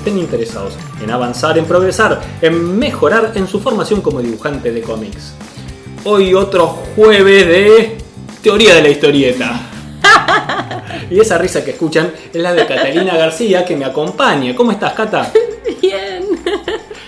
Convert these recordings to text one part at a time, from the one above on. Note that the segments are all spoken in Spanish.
estén interesados en avanzar, en progresar, en mejorar en su formación como dibujante de cómics. Hoy otro jueves de teoría de la historieta. Y esa risa que escuchan es la de Catalina García que me acompaña. ¿Cómo estás, Cata? Bien.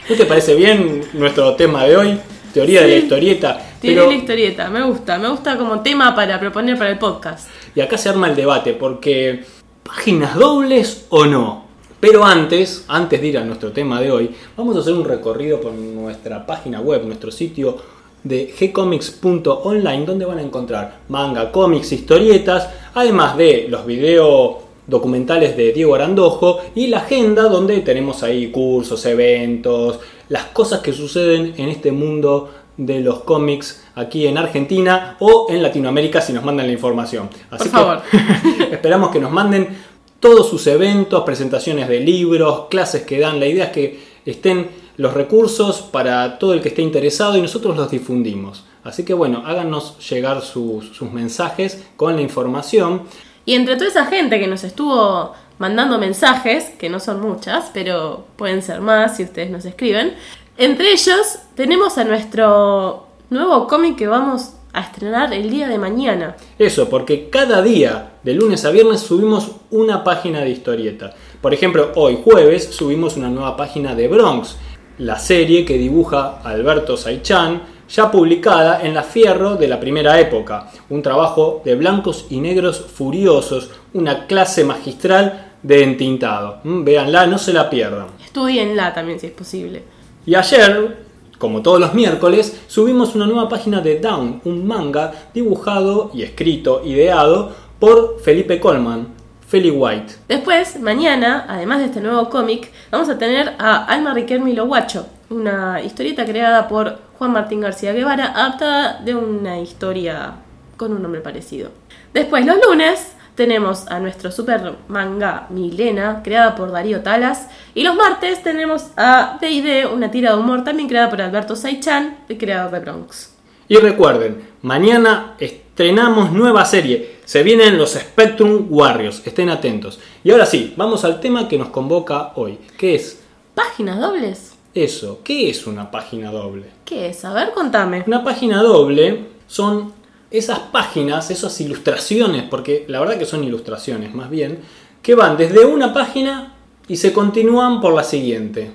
¿No te parece bien nuestro tema de hoy? Teoría de la historieta. Tiene Pero- la historieta, me gusta, me gusta como tema para proponer para el podcast. Y acá se arma el debate porque páginas dobles o no. Pero antes, antes de ir a nuestro tema de hoy, vamos a hacer un recorrido por nuestra página web, nuestro sitio de gcomics.online, donde van a encontrar manga, cómics, historietas, además de los videos documentales de Diego Arandojo y la agenda donde tenemos ahí cursos, eventos, las cosas que suceden en este mundo de los cómics aquí en Argentina o en Latinoamérica si nos mandan la información. Así Por que favor. esperamos que nos manden todos sus eventos, presentaciones de libros, clases que dan. La idea es que estén los recursos para todo el que esté interesado y nosotros los difundimos. Así que bueno, háganos llegar sus, mensajes con la información. Y entre toda esa gente que nos estuvo mandando mensajes, que no son muchas, pero pueden ser más si ustedes nos escriben, entre ellos tenemos a nuestro nuevo cómic que vamos a estrenar el día de mañana. Eso, porque cada día, de lunes a viernes, subimos una página de historieta. Por ejemplo, hoy jueves subimos una nueva página de Bronx, la serie que dibuja Alberto Saichan, ya publicada en la Fierro de la primera época. Un trabajo de blancos y negros furiosos, una clase magistral de entintado. Mm, Véanla, no se la pierdan. Estudienla también si es posible. Y ayer, como todos los miércoles, subimos una nueva página de Down, un manga dibujado y escrito, ideado por Felipe Colman, Feli White. Después, mañana, además de este nuevo cómic, vamos a tener a Alma Riquelme y lo Guacho, una historieta creada por Juan Martín García Guevara, adaptada de una historia con un nombre parecido. Después, los lunes, tenemos a nuestro super manga Milena, creada por Darío Talas. Y los martes tenemos a D&D, una tira de humor también creada por Alberto Saichan, el creador de Bronx. Y recuerden, mañana estrenamos nueva serie. Se vienen los Spectrum Warriors, estén atentos. Y ahora sí, vamos al tema que nos convoca hoy, que es ¿Páginas dobles? eso. ¿Qué es una página doble? ¿Qué es? A ver, contame. Una página doble son esas páginas, esas ilustraciones, porque la verdad que son ilustraciones más bien, que van desde una página y se continúan por la siguiente.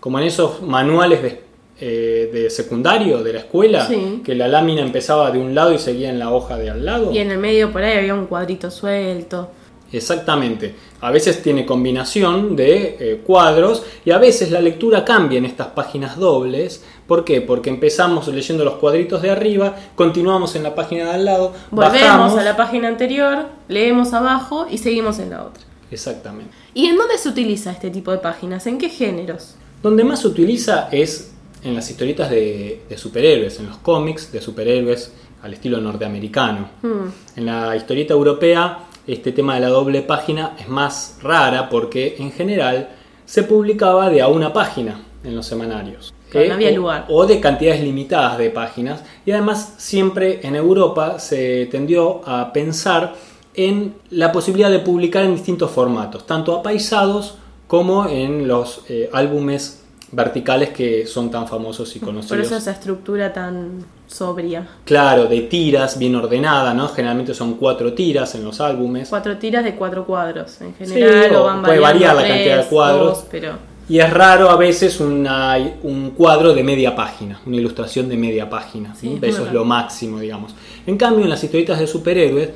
Como en esos manuales de, eh, de secundario de la escuela, Sí. que la lámina empezaba de un lado y seguía en la hoja de al lado. Y en el medio por ahí había un cuadrito suelto. Exactamente. A veces tiene combinación de eh, cuadros y a veces la lectura cambia en estas páginas dobles. ¿Por qué? Porque empezamos leyendo los cuadritos de arriba, continuamos en la página de al lado, Volvemos bajamos. a la página anterior, leemos abajo y seguimos en la otra. Exactamente. ¿Y en dónde se utiliza este tipo de páginas? ¿En qué géneros? Donde más se utiliza es en las historietas de, de superhéroes, en los cómics de superhéroes al estilo norteamericano. Hmm. En la historieta europea, este tema de la doble página es más rara porque en general se publicaba de a una página en los semanarios. Claro, no había o- lugar. O de cantidades limitadas de páginas. Y además siempre en Europa se tendió a pensar en la posibilidad de publicar en distintos formatos, tanto apaisados como en los eh, álbumes verticales que son tan famosos y conocidos. Por eso esa estructura tan sobria. Claro, de tiras bien ordenada, ¿no? Generalmente son cuatro tiras en los álbumes. Cuatro tiras de cuatro cuadros. En general Sí, o o van puede variar la tres, cantidad de cuadros. dos, pero Y es raro a veces una- un cuadro de media página, una ilustración de media página. Sí, Eso es lo máximo, digamos. En cambio, en las historietas de superhéroes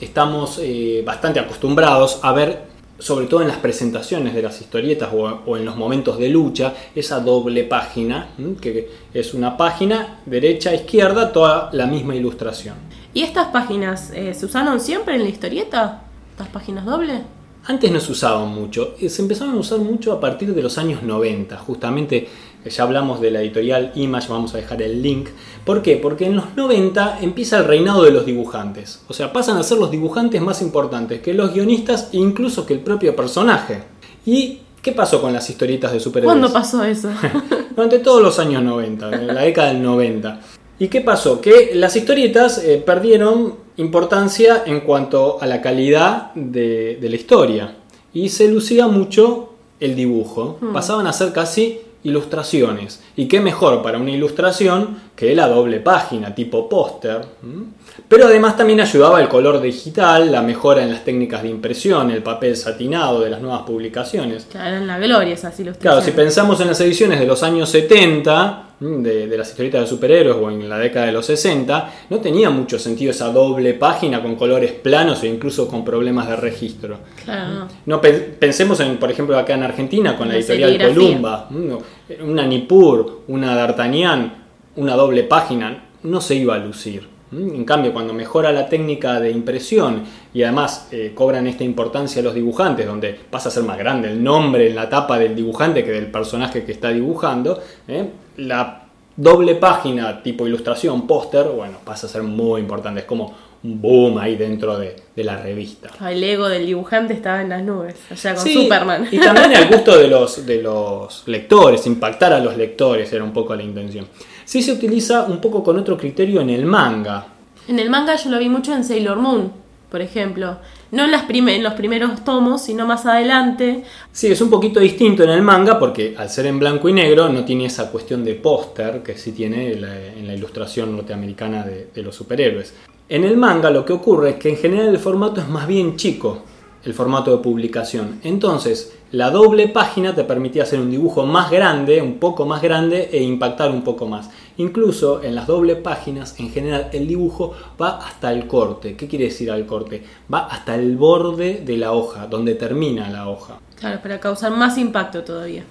estamos eh, bastante acostumbrados a ver, sobre todo en las presentaciones de las historietas o, en los momentos de lucha, esa doble página, que es una página derecha-izquierda, toda la misma ilustración. ¿Y estas páginas eh, se usaron siempre en la historieta? ¿Estas páginas dobles? Antes no se usaban mucho, se empezaron a usar mucho a partir de los años 90, justamente eh, ya hablamos de la editorial Image, vamos a dejar el link. ¿Por qué? Porque en los 90 empieza el reinado de los dibujantes, o sea, pasan a ser los dibujantes más importantes que los guionistas e incluso que el propio personaje. ¿Y qué pasó con las historietas de superhéroes? ¿Cuándo pasó eso? Durante todos los años 90, en la década del 90. ¿Y qué pasó? Que las historietas eh, perdieron importancia en cuanto a la calidad de, de la historia y se lucía mucho el dibujo. Pasaban a ser casi ilustraciones. ¿Y qué mejor para una ilustración que la doble página, tipo póster? ¿Mm? Pero además también ayudaba el color digital, la mejora en las técnicas de impresión, el papel satinado de las nuevas publicaciones. Claro, en la gloria esas Claro, ilustraciones. si pensamos en las ediciones de los años 70, ¿m? De, de las historietas de superhéroes o en la década de los 60, no tenía mucho sentido esa doble página con colores planos e incluso con problemas de registro. Claro, no. No pe- pensemos en, por ejemplo, acá en Argentina con la La editorial serigrafía. Columba, ¿m? una Nippur, una D'Artagnan, una doble página, no se iba a lucir. En cambio, cuando mejora la técnica de impresión y además eh, cobran esta importancia los dibujantes, donde pasa a ser más grande el nombre en la tapa del dibujante que del personaje que está dibujando, ¿eh? la doble página tipo ilustración, póster, bueno, pasa a ser muy importante. Es como boom ahí dentro de, de la revista. El ego del dibujante estaba en las nubes, allá con Sí, Superman. Y también al gusto de los, de los lectores, impactar a los lectores era un poco la intención. Sí se utiliza un poco con otro criterio en el manga. En el manga yo lo vi mucho en Sailor Moon, por ejemplo. No en, las prime- en los primeros tomos, sino más adelante. Sí, es un poquito distinto en el manga porque al ser en blanco y negro no tiene esa cuestión de póster que sí tiene la- en la ilustración norteamericana de, de los superhéroes. En el manga lo que ocurre es que en general el formato es más bien chico, el formato de publicación. Entonces, la doble página te permitía hacer un dibujo más grande, un poco más grande e impactar un poco más. Incluso en las doble páginas, en general, el dibujo va hasta el corte. ¿Qué quiere decir al corte? Va hasta el borde de la hoja, donde termina la hoja. Claro, para causar más impacto todavía.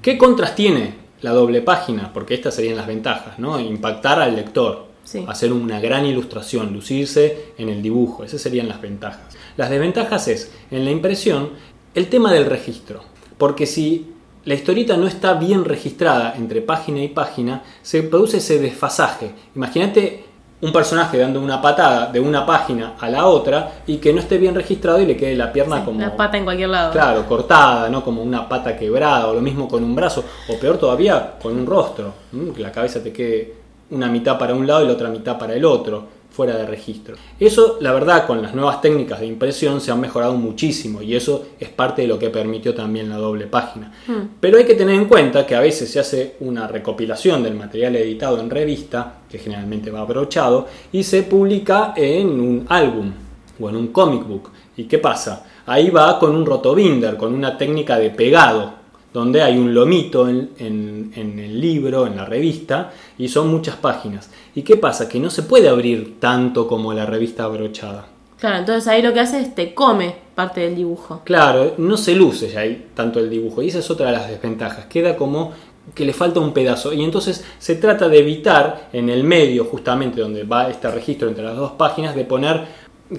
¿Qué contras tiene la doble página? Porque estas serían las ventajas, ¿no? Impactar al lector, Sí. hacer una gran ilustración, lucirse en el dibujo, esas serían las ventajas. Las desventajas es, en la impresión, el tema del registro. Porque si la historieta no está bien registrada entre página y página, se produce ese desfasaje. Imagínate un personaje dando una patada de una página a la otra y que no esté bien registrado y le quede la pierna Sí, como La pata en cualquier lado. Claro, cortada, ¿no? Como una pata quebrada, o lo mismo con un brazo, o peor todavía, con un rostro, que la cabeza te quede una mitad para un lado y la otra mitad para el otro, fuera de registro. Eso, la verdad, con las nuevas técnicas de impresión se han mejorado muchísimo y eso es parte de lo que permitió también la doble página. Pero hay que tener en cuenta que a veces se hace una recopilación del material editado en revista, que generalmente va abrochado, y se publica en un álbum o en un comic book. ¿Y qué pasa? Ahí va con un rotobinder, con una técnica de pegado, donde hay un lomito en, en- en el libro, en la revista, y son muchas páginas. ¿Y qué pasa? Que no se puede abrir tanto como la revista abrochada. Claro, entonces ahí lo que hace es te come parte del dibujo. Claro, no se luce ya ahí tanto el dibujo, y esa es otra de las desventajas. Queda como que le falta un pedazo, y entonces se trata de evitar en el medio, justamente donde va este registro entre las dos páginas, de poner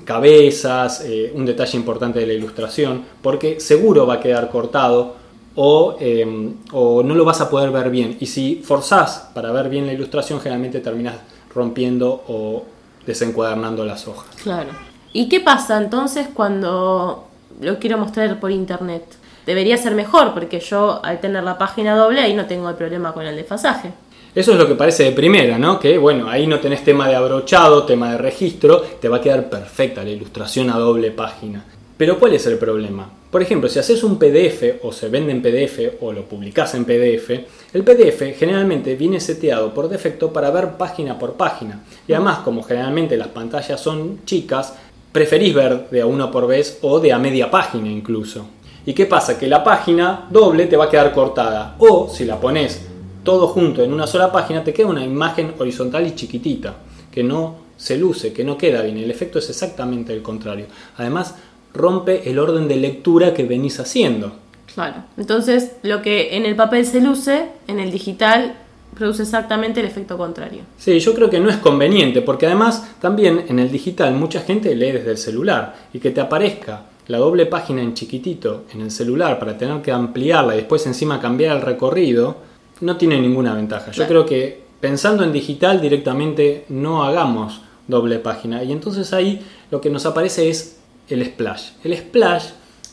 cabezas, eh, un detalle importante de la ilustración, porque seguro va a quedar cortado o, eh, o no lo vas a poder ver bien. Y si forzás para ver bien la ilustración, generalmente terminas rompiendo o desencuadernando las hojas. Claro. ¿Y qué pasa entonces cuando lo quiero mostrar por internet? Debería ser mejor porque yo al tener la página doble ahí no tengo el problema con el desfasaje. Eso es lo que parece de primera, ¿no? Que bueno, ahí no tenés tema de abrochado, tema de registro, te va a quedar perfecta la ilustración a doble página. Pero ¿cuál es el problema? Por ejemplo, si haces un PDF o se vende en PDF o lo publicas en PDF, el PDF generalmente viene seteado por defecto para ver página por página. Y además, como generalmente las pantallas son chicas, preferís ver de a una por vez o de a media página incluso. ¿Y qué pasa? Que la página doble te va a quedar cortada. O si la pones todo junto en una sola página, te queda una imagen horizontal y chiquitita, que no se luce, que no queda bien. El efecto es exactamente el contrario. Además, rompe el orden de lectura que venís haciendo. Claro. Entonces lo que en el papel se luce, en el digital produce exactamente el efecto contrario. Sí, yo creo que no es conveniente, porque además también en el digital mucha gente lee desde el celular y que te aparezca la doble página en chiquitito en el celular para tener que ampliarla y después encima cambiar el recorrido, no tiene ninguna ventaja. Yo Claro. creo que pensando en digital directamente no hagamos doble página. Y entonces ahí lo que nos aparece es el splash. El splash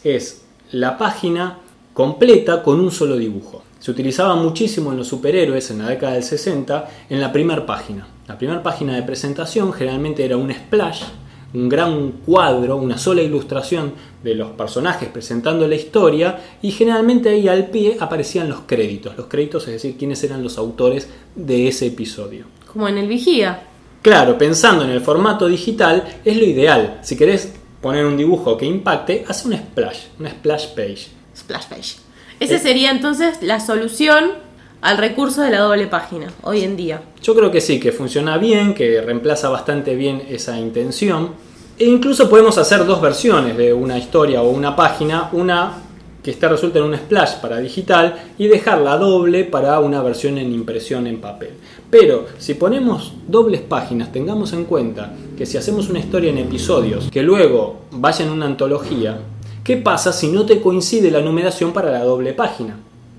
es la página completa con un solo dibujo. Se utilizaba muchísimo en los superhéroes en la década del 60 en la primera página. La primera página de presentación generalmente era un splash, un gran cuadro, una sola ilustración de los personajes presentando la historia y generalmente ahí al pie aparecían los créditos. Los créditos es decir, quiénes eran los autores de ese episodio. Como en el Vigía. Claro, pensando en el formato digital es lo ideal. Si querés poner un dibujo que impacte, haz un splash, una splash page. Splash Page. Ese Eh. sería entonces la solución al recurso de la doble página, hoy en día. Yo creo que sí, que funciona bien, que reemplaza bastante bien esa intención. E incluso podemos hacer dos versiones de una historia o una página, una que está resuelta en un splash para digital y dejarla doble para una versión en impresión en papel. Pero si ponemos dobles páginas, tengamos en cuenta que si hacemos una historia en episodios que luego vaya en una antología, ¿qué pasa si no te coincide la numeración para la doble página?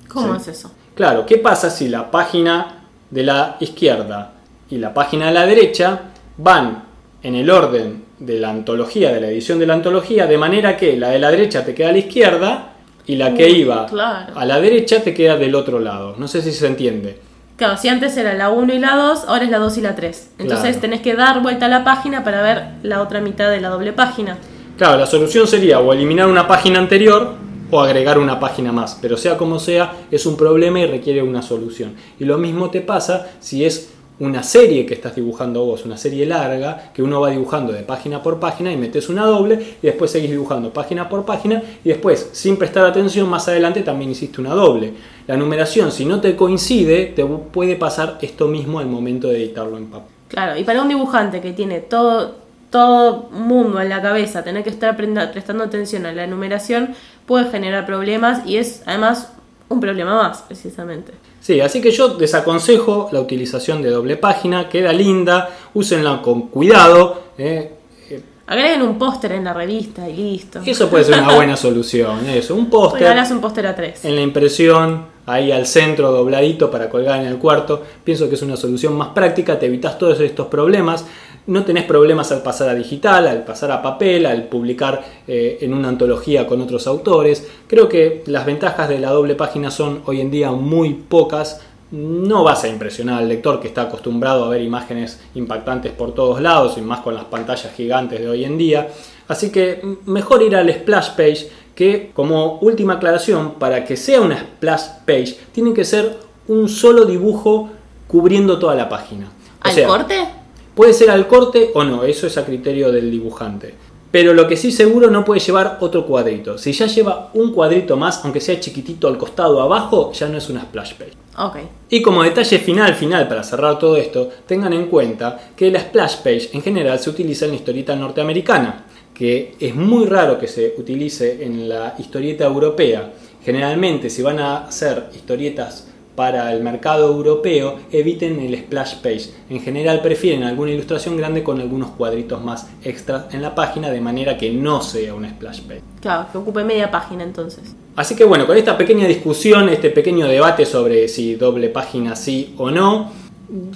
¿Cómo Sí. es eso? Claro, ¿qué pasa si la página de la izquierda y la página de la derecha van en el orden de la antología, de la edición de la antología, de manera que la de la derecha te queda a la izquierda y la que Uy, iba claro. a la derecha te queda del otro lado? No sé si se entiende. Claro, si antes era la 1 y la 2, ahora es la 2 y la 3. Entonces Claro. tenés que dar vuelta a la página para ver la otra mitad de la doble página. Claro, la solución sería o eliminar una página anterior o agregar una página más, pero sea como sea, es un problema y requiere una solución. Y lo mismo te pasa si es una serie que estás dibujando vos, una serie larga, que uno va dibujando de página por página y metes una doble y después seguís dibujando página por página y después, sin prestar atención, más adelante también hiciste una doble. La numeración, si no te coincide, te puede pasar esto mismo al momento de editarlo en papel. Claro, y para un dibujante que tiene todo, todo mundo en la cabeza, tener que estar prestando atención a la numeración puede generar problemas y es además un problema más, precisamente. Sí, así que yo desaconsejo la utilización de doble página, queda linda, úsenla con cuidado. ¿eh? Eh, Agreguen un póster en la revista y listo. Eso puede ser una buena solución, eso, un póster regalás un póster a tres. en la impresión, ahí al centro dobladito para colgar en el cuarto. Pienso que es una solución más práctica, te evitas todos estos problemas. No tenés problemas al pasar a digital, al pasar a papel, al publicar eh, en una antología con otros autores. Creo que las ventajas de la doble página son hoy en día muy pocas. No vas a impresionar al lector que está acostumbrado a ver imágenes impactantes por todos lados y más con las pantallas gigantes de hoy en día. Así que mejor ir al splash page que como última aclaración, para que sea una splash page, tiene que ser un solo dibujo cubriendo toda la página. O ¿Al sea, corte? Puede ser al corte o no, eso es a criterio del dibujante. Pero lo que sí seguro no puede llevar otro cuadrito. Si ya lleva un cuadrito más, aunque sea chiquitito al costado abajo, ya no es una splash page. Ok. Y como detalle final, final, para cerrar todo esto, tengan en cuenta que la splash page en general se utiliza en la historieta norteamericana, que es muy raro que se utilice en la historieta europea. Generalmente, si van a hacer historietas para el mercado europeo, eviten el splash page. En general prefieren alguna ilustración grande con algunos cuadritos más extras en la página, de manera que no sea un splash page. Claro, que ocupe media página entonces. Así que bueno, con esta pequeña discusión, este pequeño debate sobre si doble página sí o no,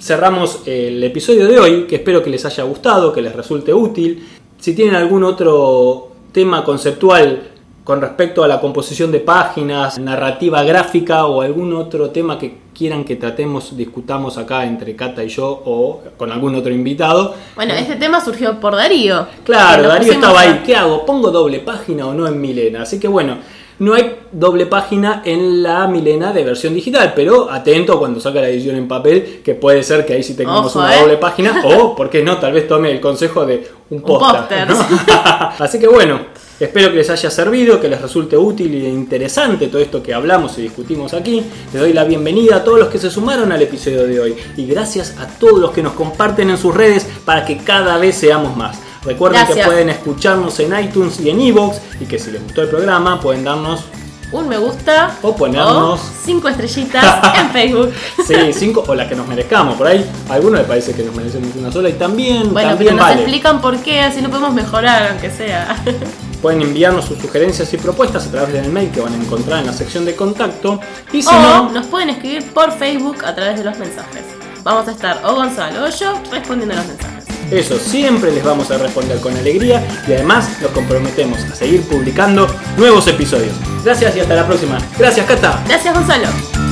cerramos el episodio de hoy, que espero que les haya gustado, que les resulte útil. Si tienen algún otro tema conceptual con respecto a la composición de páginas, narrativa gráfica o algún otro tema que quieran que tratemos, discutamos acá entre Cata y yo o con algún otro invitado. Bueno, este tema surgió por Darío. Claro, Darío estaba a- ahí. ¿Qué hago? ¿Pongo doble página o no en Milena? Así que bueno, no hay doble página en la Milena de versión digital, pero atento cuando saca la edición en papel, que puede ser que ahí sí tengamos Ojo, una eh. doble página, o, ¿por qué no? Tal vez tome el consejo de un póster. ¿no? Así que bueno, espero que les haya servido, que les resulte útil e interesante todo esto que hablamos y discutimos aquí. Les doy la bienvenida a todos los que se sumaron al episodio de hoy y gracias a todos los que nos comparten en sus redes para que cada vez seamos más. Recuerden que pueden escucharnos en iTunes y en Evox y que si les gustó el programa pueden darnos Un me gusta O ponernos- cinco estrellitas en Facebook. sí, cinco o la que nos merezcamos. Por ahí algunos les parece que nos merecemos una sola y también, Bueno, también pero nos vale. explican por qué, así lo podemos mejorar, aunque sea. Pueden enviarnos sus sugerencias y propuestas a través del mail que van a encontrar en la sección de contacto. Y si o no, nos pueden escribir por Facebook a través de los mensajes. Vamos a estar o Gonzalo o yo respondiendo a los mensajes. eso siempre les vamos a responder con alegría y además nos comprometemos a seguir publicando nuevos episodios. Gracias y hasta la próxima. Gracias, Cata. Gracias Gonzalo.